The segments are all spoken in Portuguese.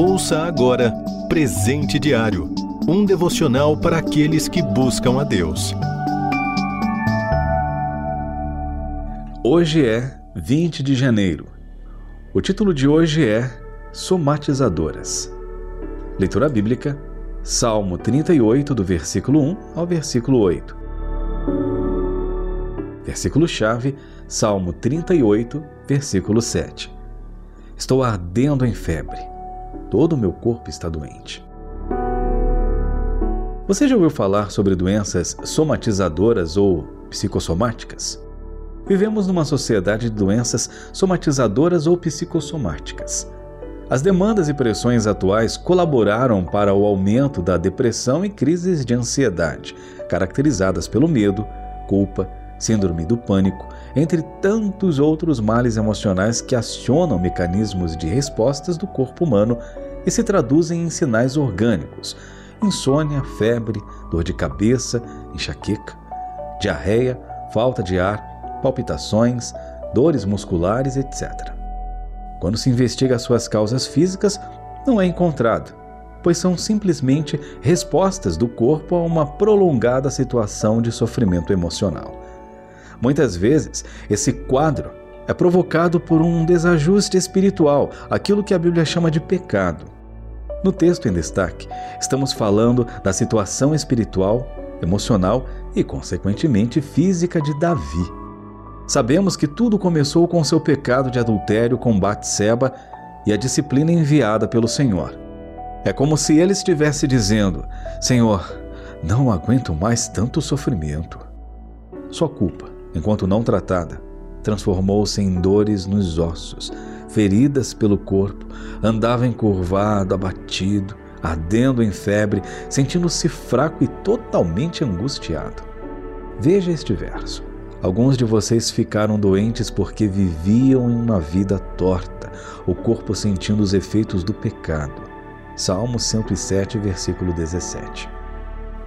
Ouça agora Presente Diário um devocional para aqueles que buscam a Deus. Hoje é 20 de janeiro. O título de hoje é Somatizadoras. Leitura bíblica, Salmo 38, do versículo 1 ao versículo 8. Versículo-chave, Salmo 38, versículo 7. Estou ardendo em febre. Todo o meu corpo está doente. Você já ouviu falar sobre doenças somatizadoras ou psicossomáticas? Vivemos numa sociedade de doenças somatizadoras ou psicossomáticas. As demandas e pressões atuais colaboraram para o aumento da depressão e crises de ansiedade, caracterizadas pelo medo, culpa, síndrome do pânico, entre tantos outros males emocionais que acionam mecanismos de respostas do corpo humano e se traduzem em sinais orgânicos, insônia, febre, dor de cabeça, enxaqueca, diarreia, falta de ar, palpitações, dores musculares, etc. Quando se investiga suas causas físicas, não é encontrado, pois são simplesmente respostas do corpo a uma prolongada situação de sofrimento emocional. Muitas vezes, esse quadro é provocado por um desajuste espiritual, aquilo que a Bíblia chama de pecado. No texto em destaque, estamos falando da situação espiritual, emocional e, consequentemente, física de Davi. Sabemos que tudo começou com seu pecado de adultério com Batseba e a disciplina enviada pelo Senhor. É como se ele estivesse dizendo: Senhor, não aguento mais tanto sofrimento. Sua culpa, enquanto não tratada, transformou-se em dores nos ossos, feridas pelo corpo, andava encurvado, abatido, ardendo em febre, sentindo-se fraco e totalmente angustiado. Veja este verso. Alguns de vocês ficaram doentes porque viviam em uma vida torta, o corpo sentindo os efeitos do pecado. Salmo 107, versículo 17.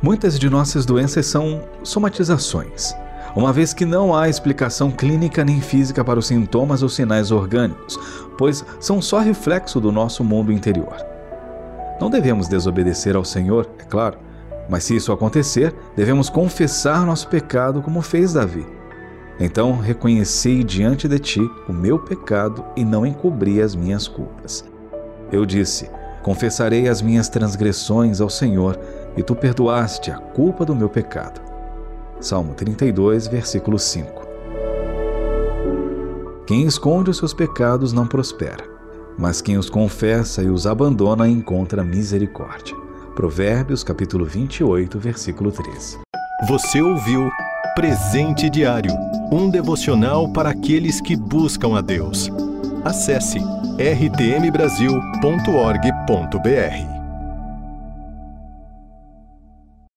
Muitas de nossas doenças são somatizações uma vez que não há explicação clínica nem física para os sintomas ou sinais orgânicos, pois são só reflexo do nosso mundo interior. Não devemos desobedecer ao Senhor, é claro, mas se isso acontecer, devemos confessar nosso pecado como fez Davi. Então reconheci diante de ti o meu pecado e não encobri as minhas culpas. Eu disse: Confessarei as minhas transgressões ao Senhor, e tu perdoaste a culpa do meu pecado. Salmo 32, versículo 5. Quem esconde os seus pecados não prospera, mas quem os confessa e os abandona encontra misericórdia. Provérbios capítulo 28, versículo 13. Você ouviu Presente Diário, um devocional para aqueles que buscam a Deus. Acesse rtmbrasil.org.br.